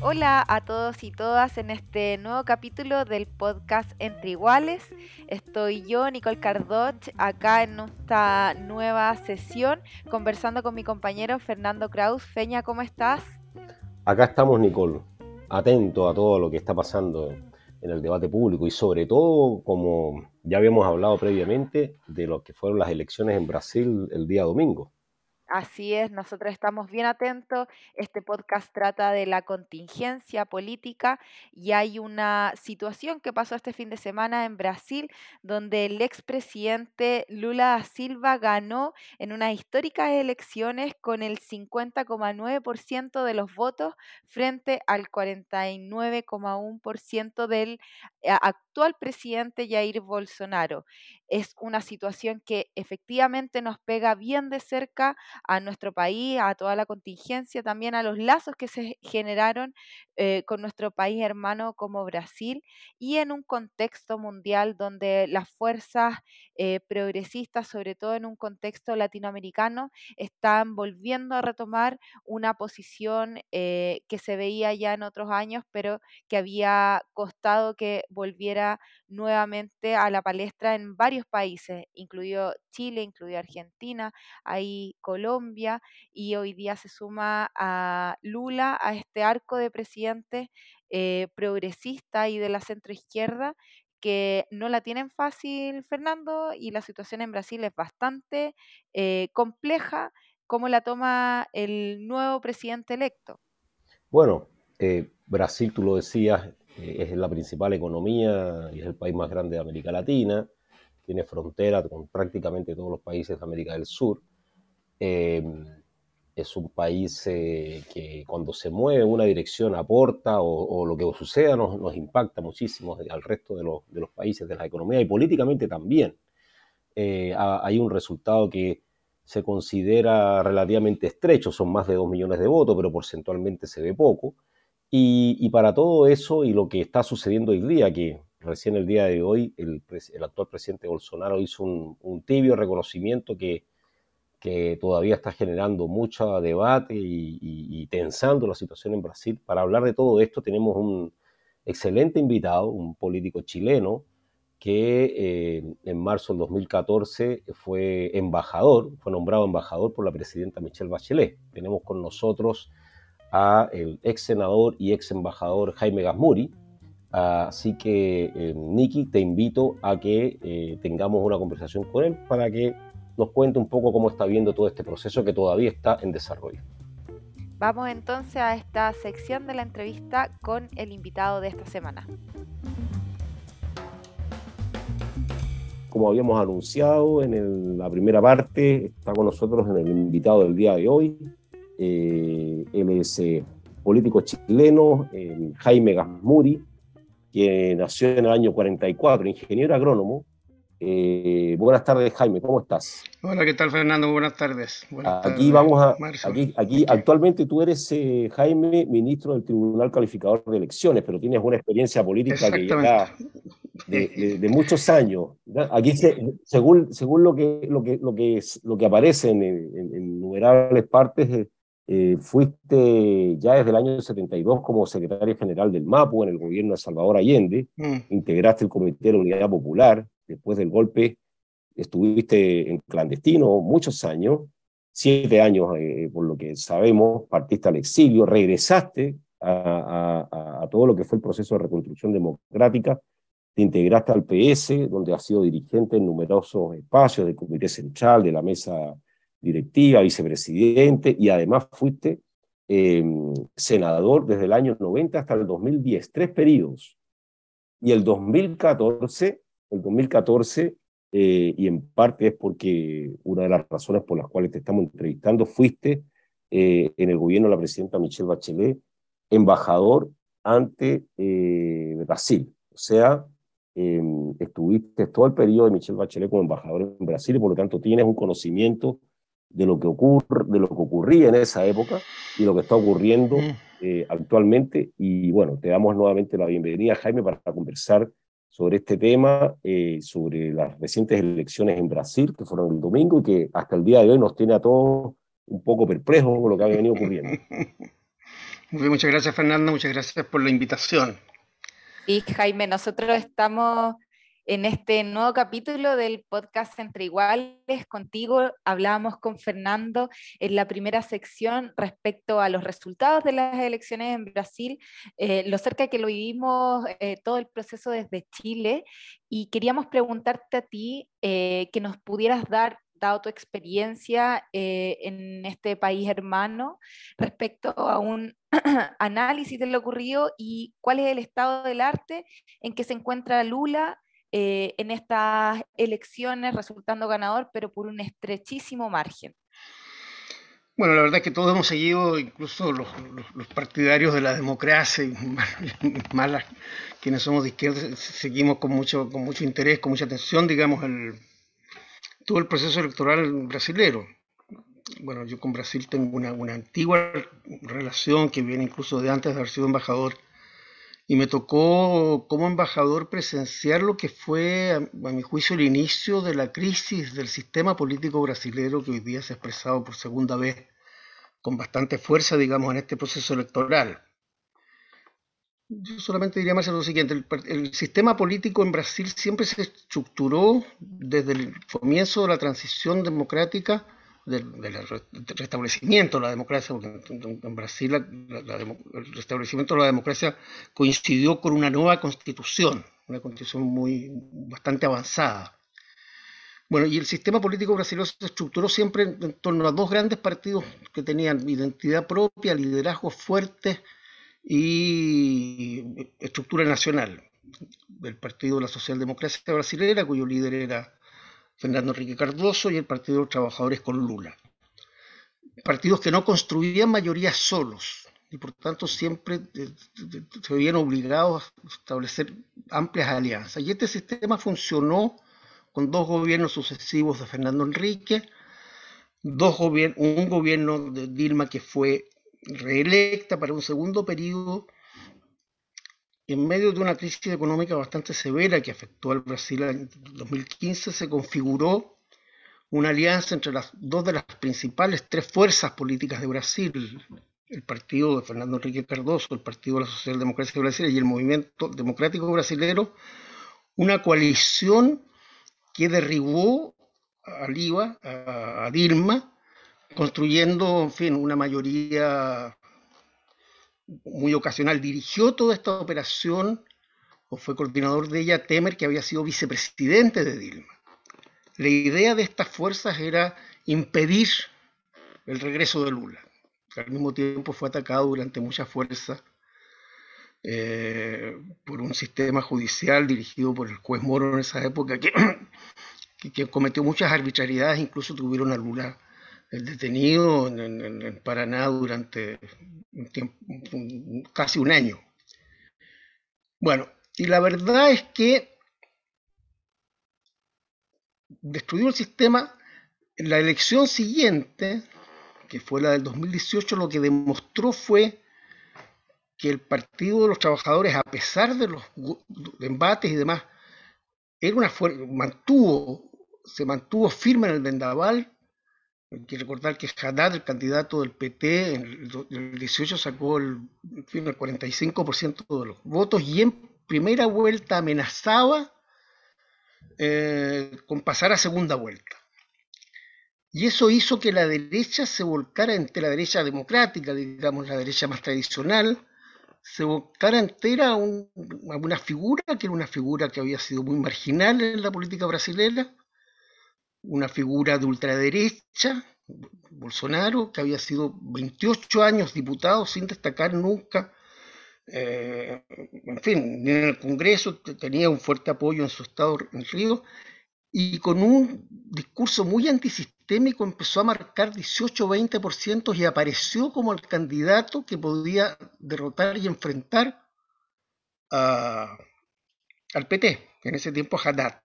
Hola a todos y todas en este nuevo capítulo del podcast Entre Iguales. Estoy yo, Nicole Cardoch, acá en esta nueva sesión conversando con mi compañero Fernando Kraus. Feña, ¿cómo estás? Acá estamos, Nicole, atento a todo lo que está pasando en el debate público y sobre todo, como ya habíamos hablado previamente, de lo que fueron las elecciones en Brasil el día domingo. Así es, nosotros estamos bien atentos. Este podcast trata de la contingencia política y hay una situación que pasó este fin de semana en Brasil donde el expresidente Lula da Silva ganó en unas históricas elecciones con el 50,9% de los votos frente al 49,1% del eh, actual presidente Jair Bolsonaro. Es una situación que efectivamente nos pega bien de cerca a nuestro país, a toda la contingencia, también a los lazos que se generaron eh, con nuestro país hermano como Brasil y en un contexto mundial donde las fuerzas eh, progresistas, sobre todo en un contexto latinoamericano, están volviendo a retomar una posición eh, que se veía ya en otros años, pero que había costado que volviera nuevamente a la palestra en varios países, incluido Chile, incluido Argentina, ahí Colombia, y hoy día se suma a Lula a este arco de presidentes eh, progresista y de la centroizquierda que no la tienen fácil, Fernando, y la situación en Brasil es bastante eh, compleja. ¿Cómo la toma el nuevo presidente electo? Bueno, eh, Brasil, tú lo decías, es la principal economía y es el país más grande de América Latina, tiene frontera con prácticamente todos los países de América del Sur. Em, es un país eh, que cuando se mueve una dirección aporta o, lo que suceda nos, impacta muchísimo al resto de, de, los países, de la economía y políticamente también. Eh, hay un resultado que se considera relativamente estrecho, son más de 2 millones de votos, pero porcentualmente se ve poco. Y, para todo eso y lo que está sucediendo hoy día, que recién el día de hoy el, actual presidente Bolsonaro hizo un, tibio reconocimiento que, que, todavía está generando mucho debate y, tensando la situación en Brasil. Para hablar de todo esto tenemos un excelente invitado, un político chileno, que eh, en marzo del 2014 fue embajador, fue nombrado embajador por la presidenta Michelle Bachelet. Tenemos con nosotros a el ex senador y ex embajador Jaime Gasmuri. Así que, eh, Nicky, te invito a que eh, tengamos una conversación con él para que nos cuente un poco cómo está viendo todo este proceso que todavía está en desarrollo. Vamos entonces a esta sección de la entrevista con el invitado de esta semana. Como habíamos anunciado en la primera parte, está con nosotros en el invitado del día de hoy, él es eh, político chileno, eh, Jaime Gasmuri, que nació en el año 44, ingeniero agrónomo. buenas tardes, Jaime, ¿cómo estás? Hola, ¿qué tal, Fernando? Buenas tardes. aquí vamos a. Aquí, aquí, actualmente tú eres, Jaime, ministro del Tribunal Calificador de Elecciones, pero tienes una experiencia política que ya de, muchos años. Aquí, según, según lo, que, lo, que, lo, que es, lo que aparece en, en, en innumerables partes, eh, fuiste ya desde el año 72 como secretario general del MAPU en el gobierno de Salvador Allende, mm. integraste el Comité de la Unidad Popular, después del golpe estuviste en clandestino muchos años, siete años eh, por lo que sabemos, partiste al exilio, regresaste a, a, todo lo que fue el proceso de reconstrucción democrática, te integraste al PS, donde has sido dirigente en numerosos espacios del Comité Central, de la Mesa directiva, vicepresidente y además fuiste em, senador desde el año 90 hasta el 2010, tres periodos. Y el 2014, el 2014, eh, y en parte es porque una de las razones por las cuales te estamos entrevistando, fuiste eh, en el gobierno de la presidenta Michelle Bachelet embajador ante eh, Brasil. O sea, em, estuviste todo el periodo de Michelle Bachelet como embajador en Brasil y por lo tanto tienes un conocimiento de lo que ocurre, de lo que ocurría en esa época y lo que está ocurriendo eh, actualmente. Y bueno, te damos nuevamente la bienvenida, Jaime, para conversar sobre este tema, eh, sobre las recientes elecciones en Brasil, que fueron el domingo y que hasta el día de hoy nos tiene a todos un poco perplejos con lo que ha venido ocurriendo. muchas gracias, Fernando, muchas gracias por la invitación. Y Jaime, nosotros estamos en este nuevo capítulo del podcast Entre Iguales. Contigo hablábamos con Fernando en la primera sección respecto a los resultados de las elecciones en Brasil, eh, lo cerca que lo vivimos eh, todo el proceso desde Chile. Y queríamos preguntarte a ti eh, que nos pudieras dar dado tu experiencia en este país hermano respecto a un análisis de lo ocurrido y cuál es el estado del arte en que se encuentra Lula eh, en estas elecciones resultando ganador, pero por un estrechísimo margen. Bueno, la verdad es que todos hemos seguido, incluso los, partidarios de la democracia, y más quienes somos de izquierda, seguimos con mucho, con mucho interés, con mucha atención, digamos, el, todo el proceso electoral brasilero. Bueno, yo con Brasil tengo una, una antigua relación que viene incluso de antes de haber sido embajador y me tocó como embajador presenciar lo que fue, a, mi juicio, el inicio de la crisis del sistema político brasileño que hoy día se ha expresado por segunda vez con bastante fuerza, digamos, en este proceso electoral. Yo solamente diría más lo siguiente, el, el, sistema político en Brasil siempre se estructuró desde el comienzo de la transición democrática del, restablecimiento de la democracia, porque en, Brasil el restablecimiento de la democracia coincidió con una nueva constitución, una constitución muy bastante avanzada. Bueno, y el sistema político brasileño se estructuró siempre en, torno a dos grandes partidos que tenían identidad propia, liderazgo fuerte y estructura nacional. El Partido de la Socialdemocracia Brasileña, cuyo líder era Fernando Enrique Cardoso y el Partido de los Trabajadores con Lula. Partidos que no construían mayorías solos y por tanto siempre se veían obligados a establecer amplias alianzas. Y este sistema funcionó con dos gobiernos sucesivos de Fernando Enrique, un gobierno de Dilma que fue reelecta para un segundo periodo en medio de una crisis económica bastante severa que afectó al Brasil en 2015, se configuró una alianza entre las dos de las principales tres fuerzas políticas de Brasil, el partido de Fernando Enrique Cardoso, el Partido de la Socialdemocracia Brasileña y el Movimiento Democrático Brasilero, una coalición que derribó a Liva, a Dilma, construyendo, en fin, una mayoría muy ocasional, dirigió toda esta operación o fue coordinador de ella Temer, que había sido vicepresidente de Dilma. La idea de estas fuerzas era impedir el regreso de Lula, al mismo tiempo fue atacado durante mucha fuerza eh, por un sistema judicial dirigido por el juez Moro en esa época, que, que cometió muchas arbitrariedades, incluso tuvieron a Lula el detenido en, Paraná durante casi un año. Bueno, y la verdad es que destruyó el sistema. La elección siguiente, que fue la del 2018, lo que demostró fue que el Partido de los Trabajadores, a pesar de los embates y demás, era una mantuvo, se mantuvo firme en el vendaval hay que recordar que Haddad, el candidato del PT, en el 18 sacó el, el 45% de los votos y en primera vuelta amenazaba eh, con pasar a segunda vuelta. Y eso hizo que la derecha se volcara entre la derecha democrática, digamos la derecha más tradicional, se volcara entera a una figura que era una figura que había sido muy marginal en la política brasileña, una figura de ultraderecha, Bolsonaro, que había sido 28 años diputado sin destacar nunca, eh, en fin, ni en el Congreso tenía un fuerte apoyo en su estado en Río, y con un discurso muy antisistema sistémico empezó a marcar 18-20% y apareció como el candidato que podía derrotar y enfrentar al PT, en ese tiempo a Haddad.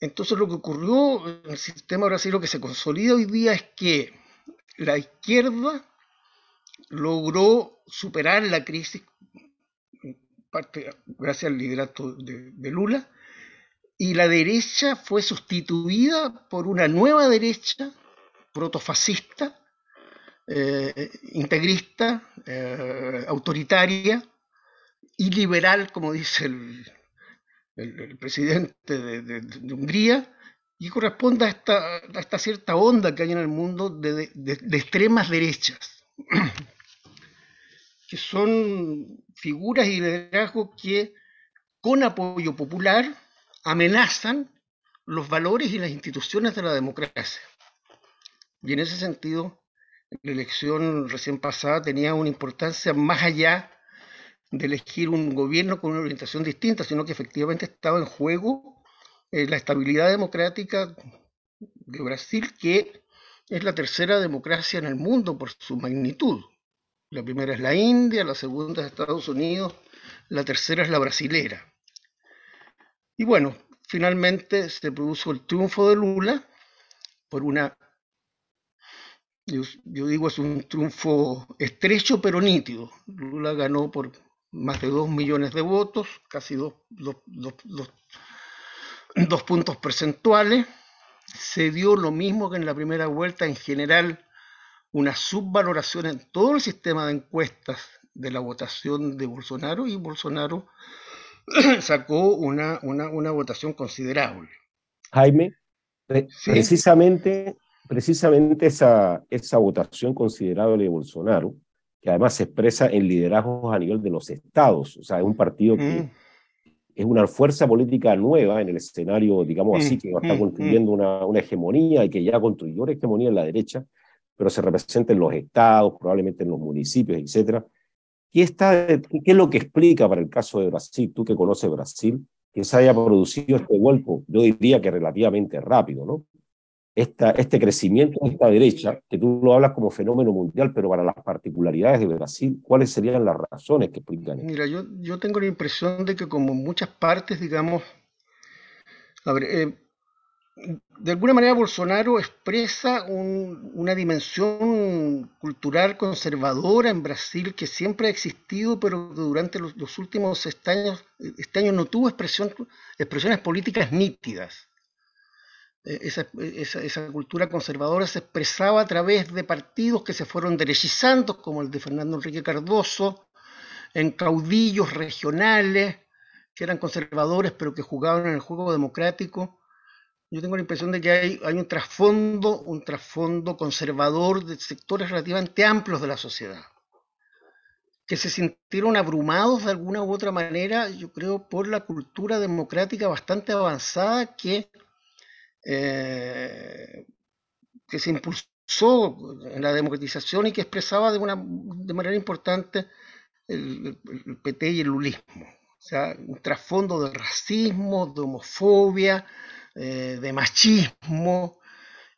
Entonces lo que ocurrió en el sistema brasileño que se consolida hoy día es que la izquierda logró superar la crisis, gracias al liderato de, Lula, y la derecha fue sustituida por una nueva derecha protofascista, eh, integrista, eh, autoritaria y liberal, como dice el, presidente de, Hungría, y corresponde a esta, esta, cierta onda que hay en el mundo de, extremas derechas, que son figuras y liderazgos que con apoyo popular amenazan los valores y las instituciones de la democracia. Y en ese sentido, la elección recién pasada tenía una importancia más allá de elegir un gobierno con una orientación distinta, sino que efectivamente estaba en juego eh, la estabilidad democrática de Brasil, que es la tercera democracia en el mundo por su magnitud. La primera es la India, la segunda es Estados Unidos, la tercera es la brasilera. Y bueno, finalmente se produjo el triunfo de Lula por una, yo, digo es un triunfo estrecho pero nítido. Lula ganó por más de dos millones de votos, casi dos, dos, dos dos puntos percentuales. Se dio lo mismo que en la primera vuelta, en general, una subvaloración en todo el sistema de encuestas de la votación de Bolsonaro y Bolsonaro sacó una, una, votación considerable. Jaime, precisamente, precisamente esa, esa votación considerable de Bolsonaro, que además se expresa en liderazgos a nivel de los estados, o sea, es un partido que mm es una fuerza política nueva en el escenario, digamos así, mm, que está mm, construyendo mm. una, una, hegemonía y que ya construyó una hegemonía en la derecha, pero se representa en los estados, probablemente en los municipios, etc. ¿Qué, está, ¿Qué es lo que explica para el caso de Brasil, tú que conoces Brasil, que se haya producido este vuelco, yo diría que relativamente rápido, ¿no? Esta, este crecimiento de esta derecha, que tú lo hablas como fenómeno mundial, pero para las particularidades de Brasil, ¿cuáles serían las razones que explican esto? Mira, yo, tengo la impresión de que como en muchas partes, digamos, a ver, eh, de alguna manera Bolsonaro expresa una dimensión cultural conservadora en Brasil que siempre ha existido, pero que durante los, últimos este años, este año no tuvo expresiones políticas nítidas. Eh, esa, esa, cultura conservadora se expresaba a través de partidos que se fueron derechizando, como el de Fernando Enrique Cardoso, en caudillos regionales que eran conservadores pero que jugaban en el juego democrático. Yo tengo la impresión de que hay, hay un trasfondo, un trasfondo conservador de sectores relativamente amplios de la sociedad, que se sintieron abrumados de alguna u otra manera, yo creo, por la cultura democrática bastante avanzada que eh, que se impulsó en la democratización y que expresaba de, una, manera importante el, PT y el lulismo. O sea, un trasfondo de racismo, de homofobia, eh, de machismo,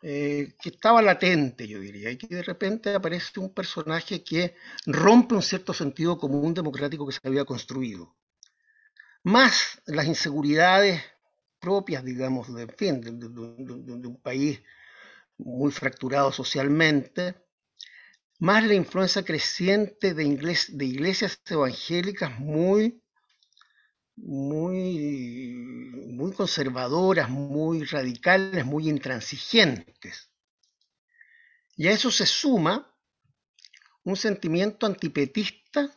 eh, que estaba latente, yo diría, y que de repente aparece un personaje que rompe un cierto sentido común democrático que se había construido. Más las inseguridades propias, digamos, de, de, un país muy fracturado socialmente, más la influencia creciente de, de iglesias evangélicas muy, muy, muy conservadoras, muy radicales, muy intransigentes. Y a eso se suma un sentimiento antipetista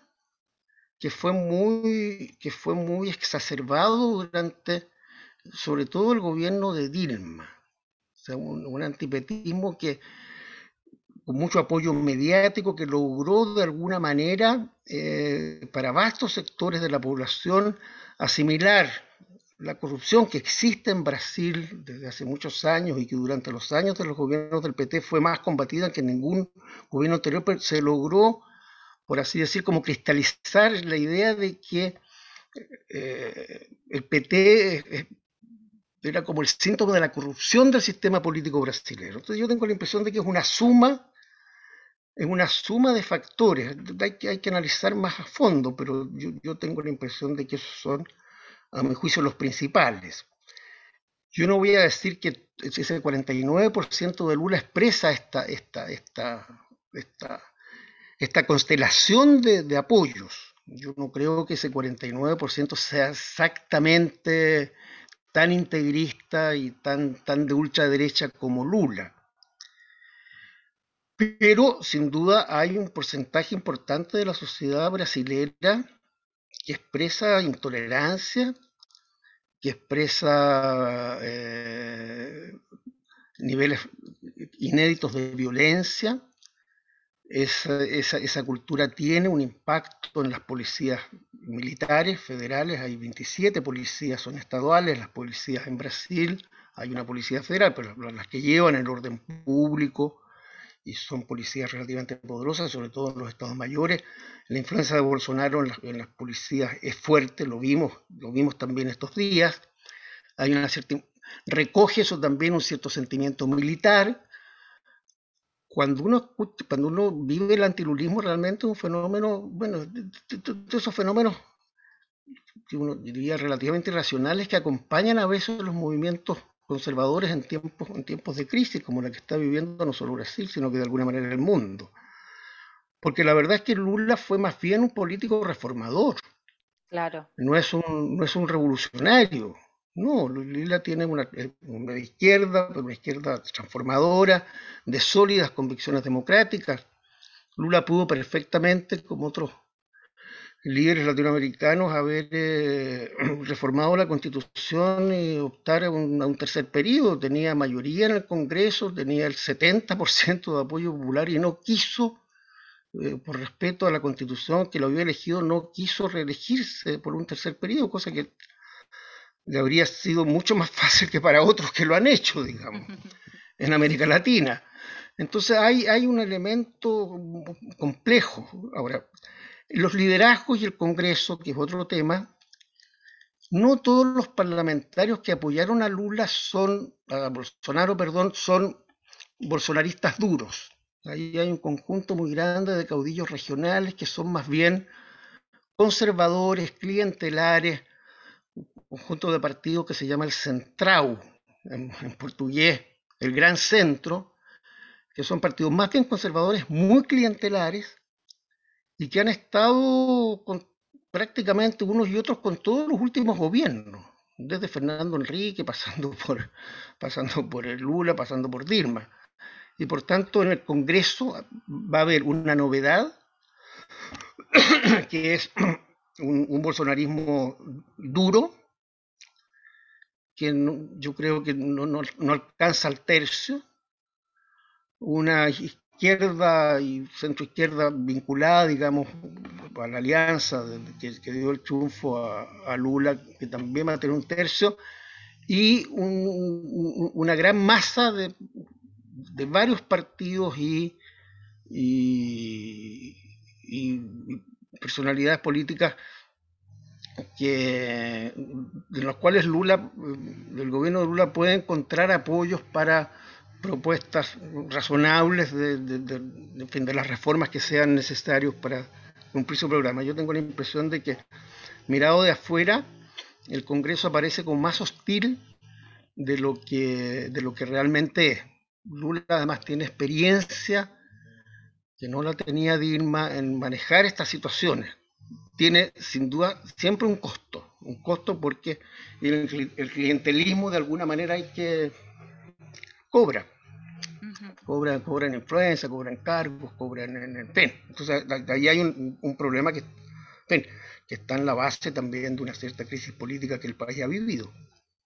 que fue muy, que fue muy exacerbado durante sobre todo el gobierno de Dilma, un, antipetismo que con mucho apoyo mediático que logró de alguna manera eh, para vastos sectores de la población asimilar la corrupción que existe en Brasil desde hace muchos años y que durante los años de los gobiernos del PT fue más combatida que ningún gobierno anterior, pero se logró, por así decir, como cristalizar la idea de que eh, el PT era como el síntoma de la corrupción del sistema político brasileño. Entonces yo tengo la impresión de que es una suma, es una suma de factores. Hay que, hay que analizar más a fondo, pero yo, tengo la impresión de que esos son, a mi juicio, los principales. Yo no voy a decir que ese 49% de Lula expresa esta, esta, esta, esta, constelación de apoyos. Yo no creo que ese 49% sea exactamente tan integrista y tan, tan de ultraderecha como Lula. Pero sin duda hay un porcentaje importante de la sociedad brasileña que expresa intolerancia, que expresa eh, niveles inéditos de violencia. Esa, esa, cultura tiene un impacto en las policías militares federales, hay 27 policías son estaduales, las policías en Brasil, hay una policía federal, pero las que llevan el orden público y son policías relativamente poderosas, sobre todo en los estados mayores. La influencia de Bolsonaro en las, policías es fuerte, lo vimos, lo vimos también estos días. Hay una recoge eso también un cierto sentimiento militar. Cuando uno, cuando uno vive el antilulismo, realmente es un fenómeno, bueno, de, esos fenómenos que uno diría relativamente irracionales que acompañan a veces los movimientos conservadores en tiempos, en tiempos de crisis como la que está viviendo no solo Brasil, sino que de alguna manera el mundo. Porque la verdad es que Lula fue más bien un político reformador. Claro. No es un, no es un revolucionario. No, Lula tiene una, una izquierda, una izquierda transformadora, de sólidas convicciones democráticas. Lula pudo perfectamente, como otros líderes latinoamericanos haber eh, reformado la constitución y optar a un, tercer periodo. Tenía mayoría en el Congreso, tenía el 70% de apoyo popular y no quiso, eh, por respeto a la constitución que lo había elegido, no quiso reelegirse por un tercer periodo, cosa que le habría sido mucho más fácil que para otros que lo han hecho, digamos, en América Latina. Entonces hay, hay un elemento complejo. Ahora, los liderazgos y el Congreso, que es otro tema, no todos los parlamentarios que apoyaron a Lula son, a Bolsonaro, perdón, son bolsonaristas duros. Ahí hay un conjunto muy grande de caudillos regionales que son más bien conservadores, clientelares, conjunto de partidos que se llama el Centrau, en, portugués, el Gran Centro, que son partidos más bien conservadores, muy clientelares, y que han estado con, prácticamente unos y otros con todos los últimos gobiernos, desde Fernando Enrique, pasando por, pasando por el Lula, pasando por Dilma. Y por tanto en el Congreso va a haber una novedad, que es un, bolsonarismo duro, que yo creo que no, no alcanza al tercio, una izquierda y centro izquierda vinculada, digamos, a la alianza que, dio el triunfo a, Lula, que también va a tener un tercio, y una gran masa de, varios partidos y, personalidades políticas que, de los cuales Lula, el gobierno de Lula puede encontrar apoyos para propuestas razonables de, de, las reformas que sean necesarias para cumplir su programa. Yo tengo la impresión de que, mirado de afuera, el Congreso aparece como más hostil de lo que, de lo que realmente es. Lula además tiene experiencia que no la tenía Dilma en manejar estas situaciones. Tiene sin duda siempre un costo, un costo porque el, el clientelismo de alguna manera hay que cobra. cobra cobran, influencia, cobran cargos, cobran en PEN. Entonces, ahí hay un, problema que, que está en la base también de una cierta crisis política que el país ha vivido.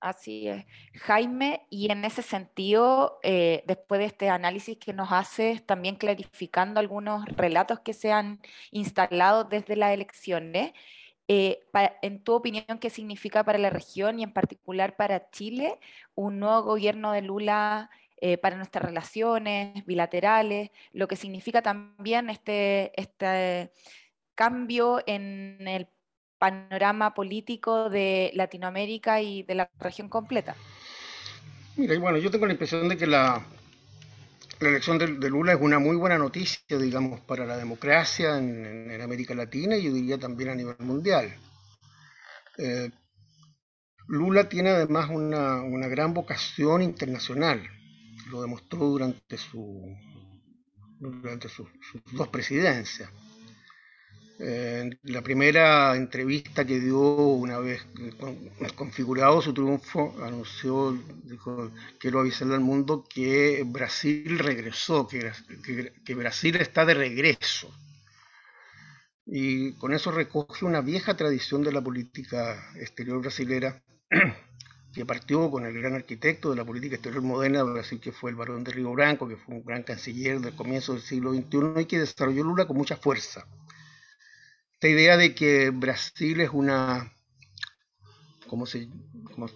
Así es. Jaime, y en ese sentido, eh, después de este análisis que nos haces, también clarificando algunos relatos que se han instalado desde las elecciones, eh, en tu opinión, ¿qué significa para la región y en particular para Chile un nuevo gobierno de Lula eh, para nuestras relaciones bilaterales? Lo que significa también este, este cambio en el panorama político de Latinoamérica y de la región completa. Mira, bueno, yo tengo la impresión de que la, elección de, Lula es una muy buena noticia, digamos, para la democracia en, América Latina y yo diría también a nivel mundial. Eh, Lula tiene además una, gran vocación internacional, lo demostró durante, su, durante sus dos presidencias. La primera entrevista que dio una vez configurado su triunfo, anunció, dijo, quiero avisarle al mundo que Brasil regresó, que, que, Brasil está de regreso. Y con eso recoge una vieja tradición de la política exterior brasilera, que partió con el gran arquitecto de la política exterior moderna de Brasil, que fue el barón de Río Branco, que fue un gran canciller del comienzo del siglo XXI y que desarrolló Lula con mucha fuerza esta idea de que Brasil es una, como se, como,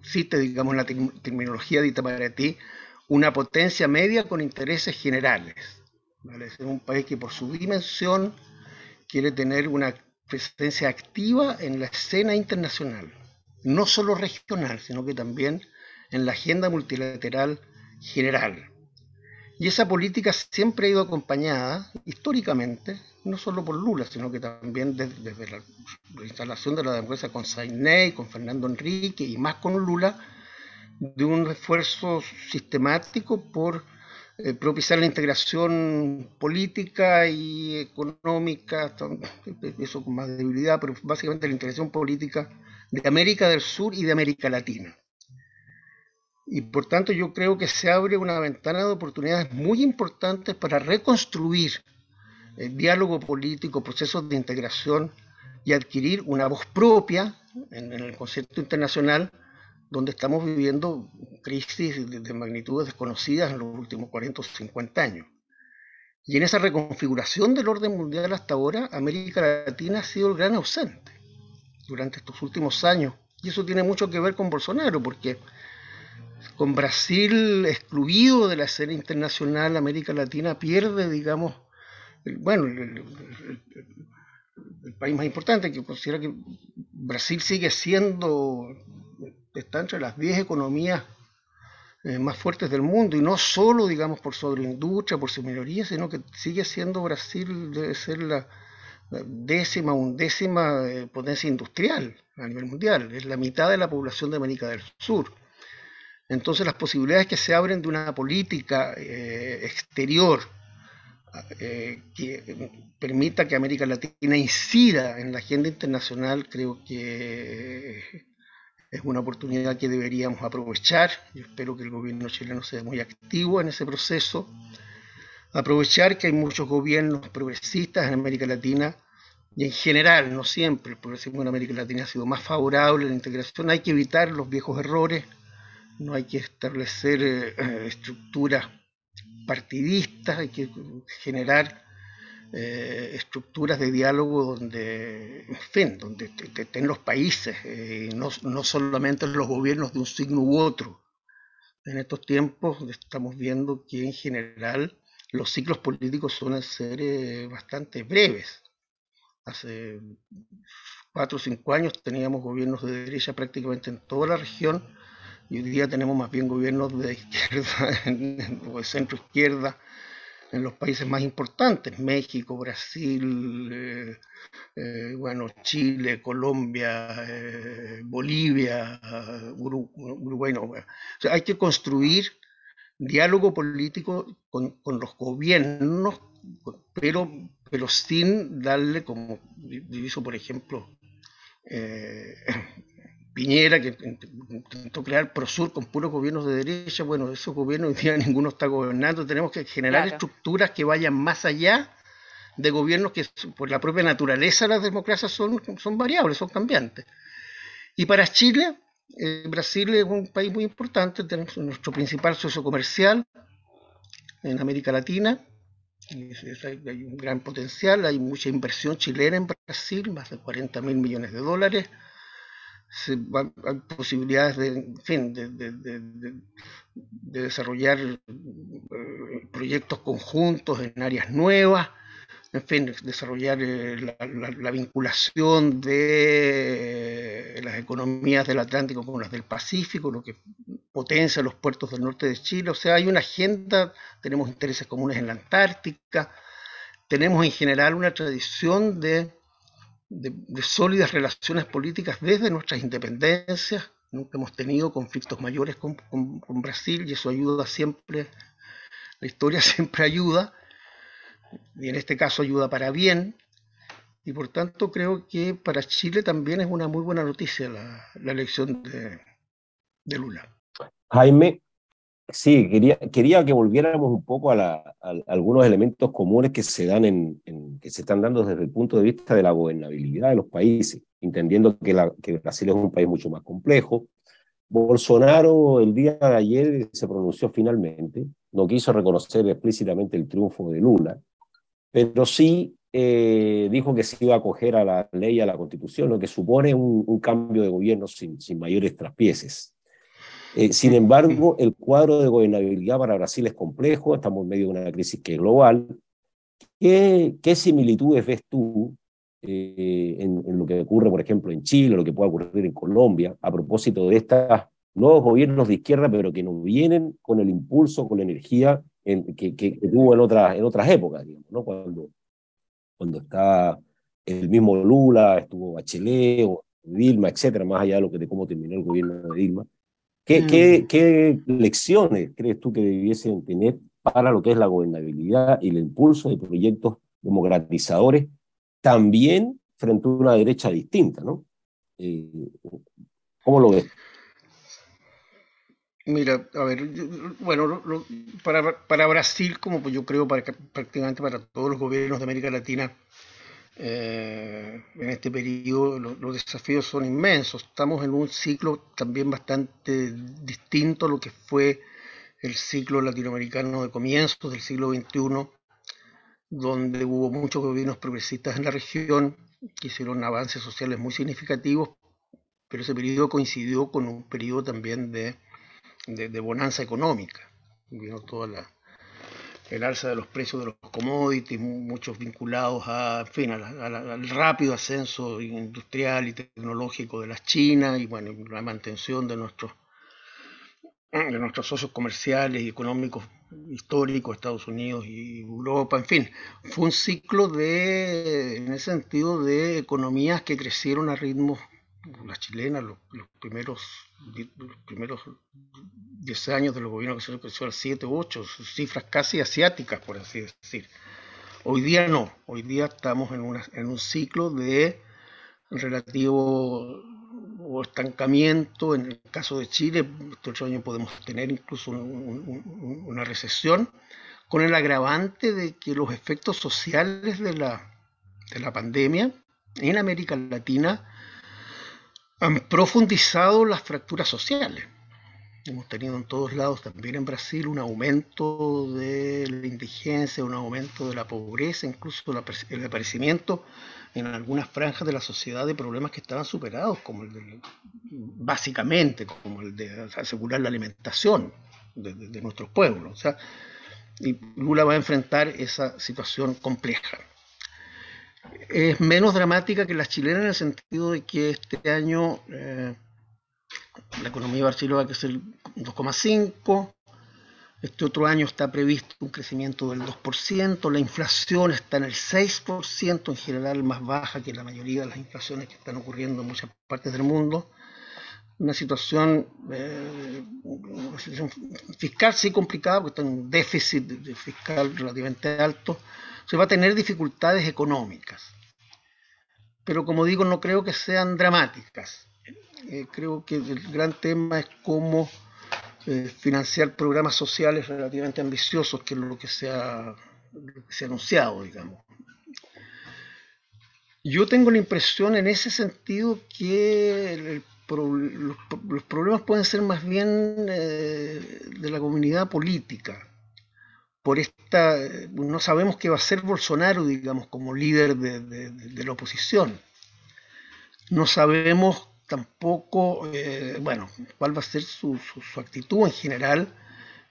existe, digamos, la terminología de Itamaraty, una potencia media con intereses generales. Es un país que por su dimensión quiere tener una presencia activa en la escena internacional, no solo regional, sino que también en la agenda multilateral general. Y esa política siempre ha ido acompañada, históricamente, no solo por Lula, sino que también desde, la, instalación de la democracia con Sainey, con Fernando Enrique y más con Lula, de un esfuerzo sistemático por eh, propiciar la integración política y económica, eso con más debilidad, pero básicamente la integración política de América del Sur y de América Latina. Y por tanto yo creo que se abre una ventana de oportunidades muy importantes para reconstruir el diálogo político, procesos de integración y adquirir una voz propia en, el concepto internacional donde estamos viviendo crisis de, de, magnitudes desconocidas en los últimos 40 o 50 años. Y en esa reconfiguración del orden mundial hasta ahora, América Latina ha sido el gran ausente durante estos últimos años. Y eso tiene mucho que ver con Bolsonaro, porque con Brasil excluido de la escena internacional, América Latina pierde, digamos, bueno, el, país más importante, que considera que Brasil sigue siendo, está entre las 10 economías eh, más fuertes del mundo, y no solo, digamos, por su agroindustria, por su minoría, sino que sigue siendo Brasil, debe ser la, décima, undécima eh, potencia industrial a nivel mundial, es la mitad de la población de América del Sur. Entonces las posibilidades que se abren de una política eh, exterior eh, que permita que América Latina incida en la agenda internacional, creo que es una oportunidad que deberíamos aprovechar. Yo espero que el gobierno chileno sea muy activo en ese proceso. Aprovechar que hay muchos gobiernos progresistas en América Latina y en general, no siempre, el progresismo en América Latina ha sido más favorable a la integración. Hay que evitar los viejos errores no hay que establecer eh, estructuras partidistas, hay que generar eh, estructuras de diálogo donde, en fin, donde estén los países, eh, no, no, solamente los gobiernos de un signo u otro. En estos tiempos estamos viendo que en general los ciclos políticos suelen ser bastante breves. Hace cuatro o cinco años teníamos gobiernos de derecha prácticamente en toda la región y hoy día tenemos más bien gobiernos de izquierda o de centro izquierda en los países más importantes, México, Brasil, eh, eh, bueno, Chile, Colombia, eh, Bolivia, Uruguay. No, hay que construir diálogo político con, los gobiernos, pero, pero sin darle, como hizo por ejemplo Piñera, que intentó crear Prosur con puros gobiernos de derecha, bueno, esos gobiernos hoy día ninguno está gobernando, tenemos que generar estructuras que vayan más allá de gobiernos que por la propia naturaleza de las democracias son, son variables, son cambiantes. Y para Chile, eh, Brasil es un país muy importante, tenemos nuestro principal socio comercial en América Latina, hay un gran potencial, hay mucha inversión chilena en Brasil, más de 40 mil millones de dólares hay posibilidades de, fin, de, desarrollar eh, proyectos conjuntos en áreas nuevas, en fin, desarrollar eh, la, vinculación de las economías del Atlántico con las del Pacífico, lo que potencia los puertos del norte de Chile. O sea, hay una agenda, tenemos intereses comunes en la Antártica, tenemos en general una tradición de, sólidas relaciones políticas desde nuestras independencias. Nunca hemos tenido conflictos mayores con, con Brasil y eso ayuda siempre, la historia siempre ayuda, y en este caso ayuda para bien. Y por tanto creo que para Chile también es una muy buena noticia la, elección de, Lula. Jaime, sí, quería, quería que volviéramos un poco a, algunos elementos comunes que se, dan en, que se están dando desde el punto de vista de la gobernabilidad de los países, entendiendo que, la, que Brasil es un país mucho más complejo. Bolsonaro el día de ayer se pronunció finalmente, no quiso reconocer explícitamente el triunfo de Lula, pero sí eh, dijo que se iba a acoger a la ley, a la constitución, lo que supone un, cambio de gobierno sin, sin mayores traspieces. Eh, sin embargo, el cuadro de gobernabilidad para Brasil es complejo, estamos en medio de una crisis que es global. ¿Qué, qué similitudes ves tú eh, en, en, lo que ocurre, por ejemplo, en Chile, lo que puede ocurrir en Colombia, a propósito de estos nuevos gobiernos de izquierda, pero que no vienen con el impulso, con la energía en, que, que, tuvo en, otras en otras épocas, digamos, ¿no? cuando cuando está el mismo Lula, estuvo Bachelet o Dilma, etcétera, más allá de, lo que, de cómo terminó el gobierno de Dilma. ¿Qué, qué, mm. qué lecciones crees tú que debiesen tener para lo que es la gobernabilidad y el impulso de proyectos democratizadores, también frente a una derecha distinta, ¿no? Eh, ¿Cómo lo ves? Mira, a ver, bueno, para, para, Brasil, como yo creo para, prácticamente para todos los gobiernos de América Latina, eh, en este periodo los desafíos son inmensos. Estamos en un ciclo también bastante distinto a lo que fue el ciclo latinoamericano de comienzos del siglo XXI, donde hubo muchos gobiernos progresistas en la región que hicieron avances sociales muy significativos, pero ese periodo coincidió con un periodo también de de, bonanza económica. Vino toda la, el alza de los precios de los commodities, muchos vinculados a, fin, al rápido ascenso industrial y tecnológico de las Chinas y bueno, la mantención de nuestros, de nuestros socios comerciales y económicos históricos, Estados Unidos y Europa, en fin, fue un ciclo de, en ese sentido, de economías que crecieron a ritmos, las chilenas, los, los primeros los primeros 10 años de los gobiernos que se creció al 7 u 8, cifras casi asiáticas, por así decir. Hoy día no, hoy día estamos en, un ciclo de relativo estancamiento. En el caso de Chile, este otro año podemos tener incluso una recesión, con el agravante de que los efectos sociales de la, de la pandemia en América Latina han profundizado las fracturas sociales. Hemos tenido en todos lados, también en Brasil, un aumento de la indigencia, un aumento de la pobreza, incluso el aparecimiento en algunas franjas de la sociedad de problemas que estaban superados, como el de, básicamente, como el de asegurar la alimentación de, nuestros pueblos. O sea, y Lula va a enfrentar esa situación compleja es menos dramática que las chilenas en el sentido de que este año eh, la economía de Barcelona va a crecer 2,5%, este otro año está previsto un crecimiento del 2%, la inflación está en el 6%, en general más baja que la mayoría de las inflaciones que están ocurriendo en muchas partes del mundo. Una situación, eh, fiscal sí complicada, porque está en un déficit fiscal relativamente alto, se va a tener dificultades económicas. Pero como digo, no creo que sean dramáticas. Eh, creo que el gran tema es cómo eh, financiar programas sociales relativamente ambiciosos, que es lo que se ha, se anunciado, digamos. Yo tengo la impresión en ese sentido que los, problemas pueden ser más bien eh, de la comunidad política por esta, no sabemos qué va a ser Bolsonaro, digamos, como líder de, la oposición. No sabemos tampoco, eh, bueno, cuál va a ser su, actitud en general.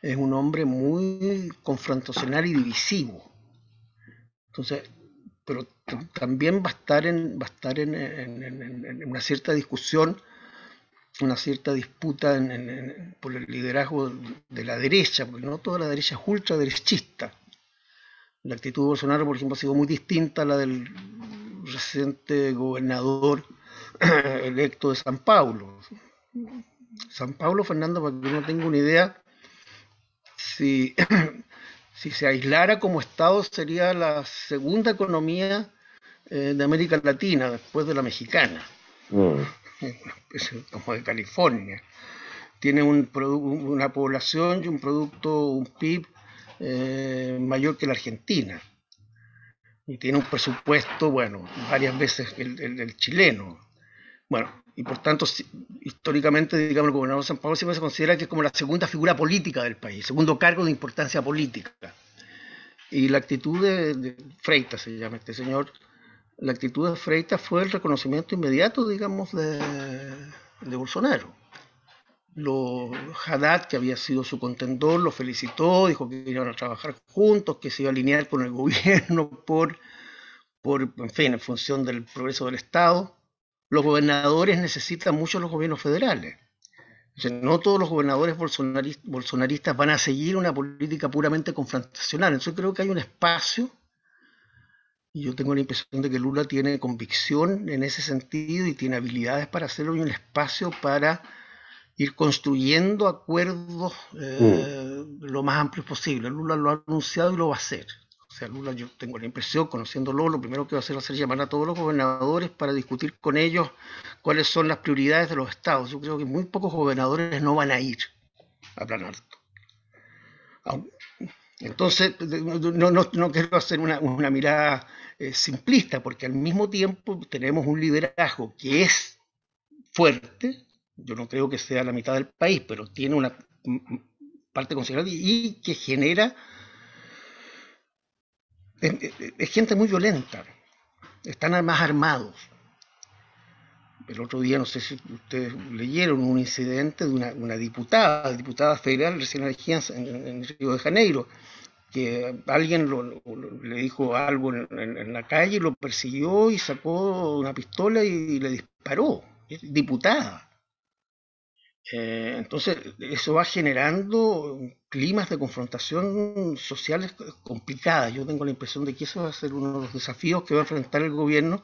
Es un hombre muy confrontacional y divisivo. Entonces, pero también va a estar en, va a estar en, una cierta discusión una cierta disputa por el liderazgo de la derecha, porque no toda la derecha es ultraderechista. La actitud de Bolsonaro, por ejemplo, ha sido muy distinta a la del reciente gobernador electo de San Paulo. San Paulo, Fernando, para que no tenga una idea, si, si se aislara como Estado sería la segunda economía eh, de América Latina después de la mexicana. Mm. como de California. Tiene un una población y un producto, un PIB eh, mayor que la Argentina. Y tiene un presupuesto, bueno, varias veces el, el, chileno. Bueno, y por tanto, históricamente, digamos, el gobernador de San Pablo siempre se considera que es como la segunda figura política del país, segundo cargo de importancia política. Y la actitud de, Freitas, se llama este señor, la actitud de Freitas fue el reconocimiento inmediato, digamos, de, de Bolsonaro. Lo, Haddad, que había sido su contendor, lo felicitó, dijo que iban a trabajar juntos, que se iba a alinear con el gobierno por, por, en fin, en función del progreso del Estado. Los gobernadores necesitan mucho los gobiernos federales. no todos los gobernadores bolsonaristas van a seguir una política puramente confrontacional. Entonces creo que hay un espacio y yo tengo la impresión de que Lula tiene convicción en ese sentido y tiene habilidades para hacerlo y un espacio para ir construyendo acuerdos eh, mm. lo más amplios posible. Lula lo ha anunciado y lo va a hacer. Lula, yo tengo la impresión, conociéndolo, lo primero que va a hacer va a ser llamar a todos los gobernadores para discutir con ellos cuáles son las prioridades de los estados. Yo creo que muy pocos gobernadores no van a ir a Plan Entonces, no, no, no quiero hacer una, una mirada eh, simplista, porque al mismo tiempo tenemos un liderazgo que es fuerte, yo no creo que sea la mitad del país, pero tiene una parte considerable y que genera... Es, gente muy violenta, están más armados. El otro día, no sé si ustedes leyeron un incidente de una, diputada, diputada federal recién elegida en, en Río de Janeiro, que alguien le dijo algo en, la calle, lo persiguió y sacó una pistola y, le disparó, diputada. Eh, entonces, eso va generando climas de confrontación sociales complicadas. Yo tengo la impresión de que eso va a ser uno de los desafíos que va a enfrentar el gobierno.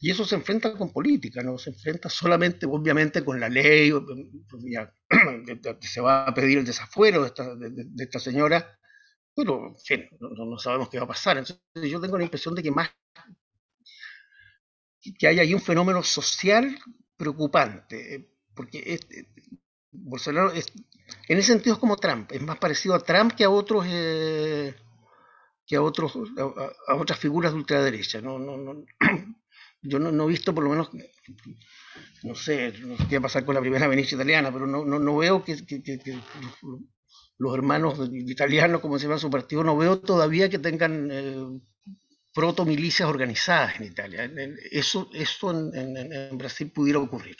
Y eso se enfrenta con política, no se enfrenta solamente, obviamente, con la ley, ya, se va a pedir el desafuero de esta, de esta señora, pero, en fin, no, sabemos qué va a pasar. Entonces, yo tengo la impresión de que más que hay ahí un fenómeno social preocupante, porque Bolsonaro es, en ese sentido es como Trump, es más parecido a Trump que a otros eh, que a otros a, otras figuras de ultraderecha. No, no, no, yo no, he visto por lo menos no sé, no sé qué va a pasar con la primera ministra italiana, pero no, no, veo que, los hermanos italianos, como se llama su partido, no veo todavía que tengan eh, proto-milicias organizadas en Italia. Eso, eso en, Brasil pudiera ocurrir.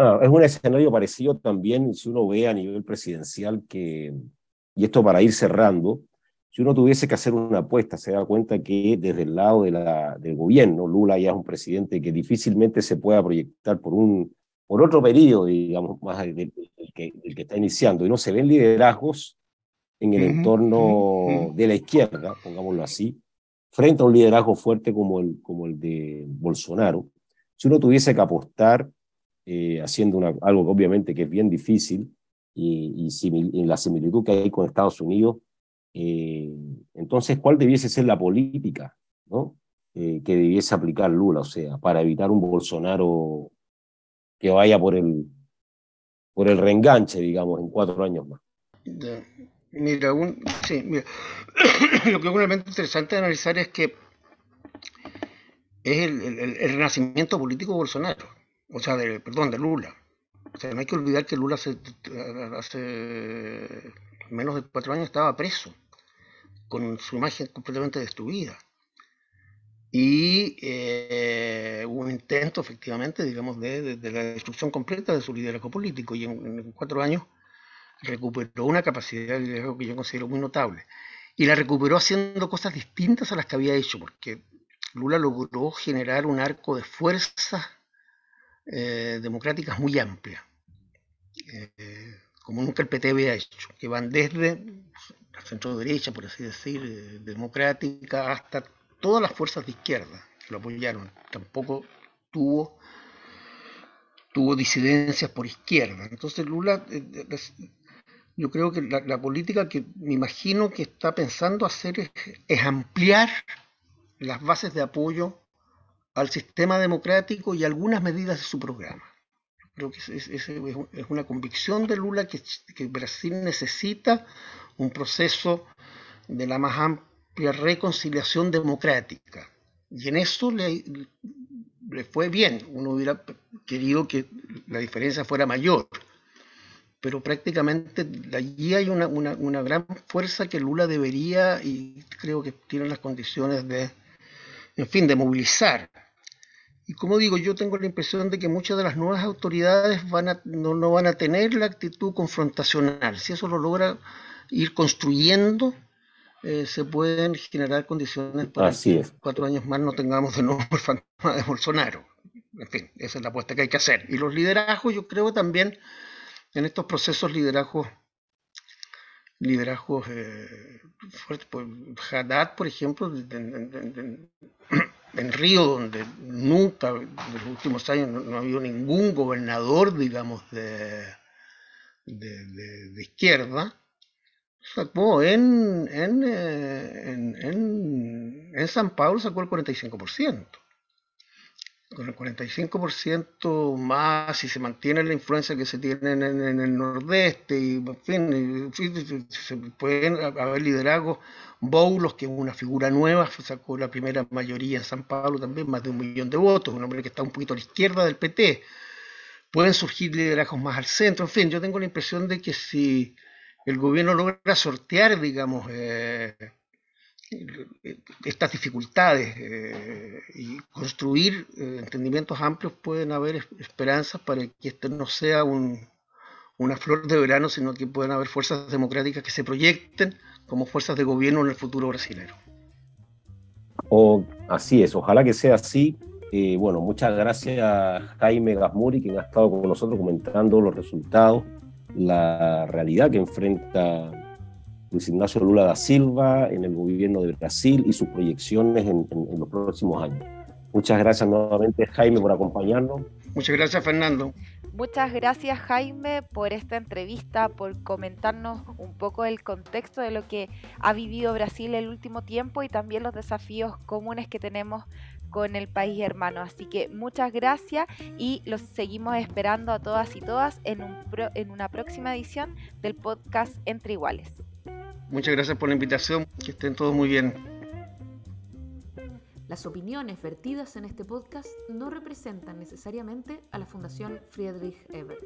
Ah, es un escenario parecido también, si uno ve a nivel presidencial que, y esto para ir cerrando, si uno tuviese que hacer una apuesta, se da cuenta que desde el lado de la, del gobierno, Lula ya es un presidente que difícilmente se pueda proyectar por un por otro periodo, digamos, más del, que, que, está iniciando, y no se ven liderazgos en el entorno de la izquierda, pongámoslo así, frente a un liderazgo fuerte como el, como el de Bolsonaro. Si uno tuviese que apostar, eh, haciendo una, algo obviamente que es bien difícil, y, y la similitud que hay con Estados Unidos, eh, entonces, ¿cuál debiese ser la política ¿no? Eh, que debiese aplicar Lula? O sea, para evitar un Bolsonaro que vaya por el, por el reenganche, digamos, en cuatro años más. Mira, sí, mira. lo que es un interesante analizar es que es el, el, renacimiento político de Bolsonaro, o sea, de, perdón, de Lula. O sea, no hay que olvidar que Lula hace, hace menos de cuatro años estaba preso, con su imagen completamente destruida y eh, hubo un intento efectivamente, digamos, de, la destrucción completa de su liderazgo político y en, cuatro años recuperó una capacidad de liderazgo que yo considero muy notable. Y la recuperó haciendo cosas distintas a las que había hecho, porque Lula logró generar un arco de fuerza eh, democráticas muy amplias, eh, como nunca el PT había hecho, que van desde la centro derecha, por así decir, eh, democrática, hasta todas las fuerzas de izquierda que lo apoyaron. Tampoco tuvo, tuvo disidencias por izquierda. Entonces Lula, yo creo que la, política que me imagino que está pensando hacer es ampliar las bases de apoyo al sistema democrático y algunas medidas de su programa. Creo que es, una convicción de Lula que, Brasil necesita un proceso de la más amplia reconciliación democrática. Y en eso le, fue bien. Uno hubiera querido que la diferencia fuera mayor. Pero prácticamente allí hay una gran fuerza que Lula debería y creo que tiene las condiciones de, en fin, de movilizar. Y como digo, yo tengo la impresión de que muchas de las nuevas autoridades van a, no, van a tener la actitud confrontacional. Si eso lo logra ir construyendo, eh, se pueden generar condiciones para que cuatro años más no tengamos de nuevo el fantasma de Bolsonaro. En fin, esa es la apuesta que hay que hacer. Y los liderazgos, yo creo también en estos procesos liderazgos liderazgos eh, fuertes. Pues, Haddad, por ejemplo, en, Río, donde nunca en los últimos años no, ha habido ningún gobernador, digamos, de, de, izquierda, sacó en, en, eh, en, en, en San Pablo sacó el 45% con el 45% más, si se mantiene la influencia que se tiene en, el nordeste, y en fin, pueden haber liderazgos. Boulos, que es una figura nueva, sacó la primera mayoría en San Pablo también, más de un millón de votos, un hombre que está un poquito a la izquierda del PT. Pueden surgir liderazgos más al centro, en fin, yo tengo la impresión de que si el gobierno logra sortear, digamos, eh, estas dificultades eh, y construir eh, entendimientos amplios pueden haber esperanzas para que este no sea una flor de verano, sino que puedan haber fuerzas democráticas que se proyecten como fuerzas de gobierno en el futuro brasileño. O, así es, ojalá que sea así. Eh, bueno, muchas gracias a Jaime Gasmuri, quien ha estado con nosotros comentando los resultados, la realidad que enfrenta Luis Ignacio Lula da Silva en el gobierno de Brasil y sus proyecciones en, los próximos años. Muchas gracias nuevamente, Jaime, por acompañarnos. Muchas gracias, Fernando. Muchas gracias Jaime por esta entrevista, por comentarnos un poco el contexto de lo que ha vivido Brasil el último tiempo y también los desafíos comunes que tenemos con el país hermano. Así que muchas gracias y los seguimos esperando a todas y todas en, un en una próxima edición del podcast Entre Iguales. Muchas gracias por la invitación, que estén todos muy bien. Las opiniones vertidas en este podcast no representan necesariamente a la Fundación Friedrich Ebert.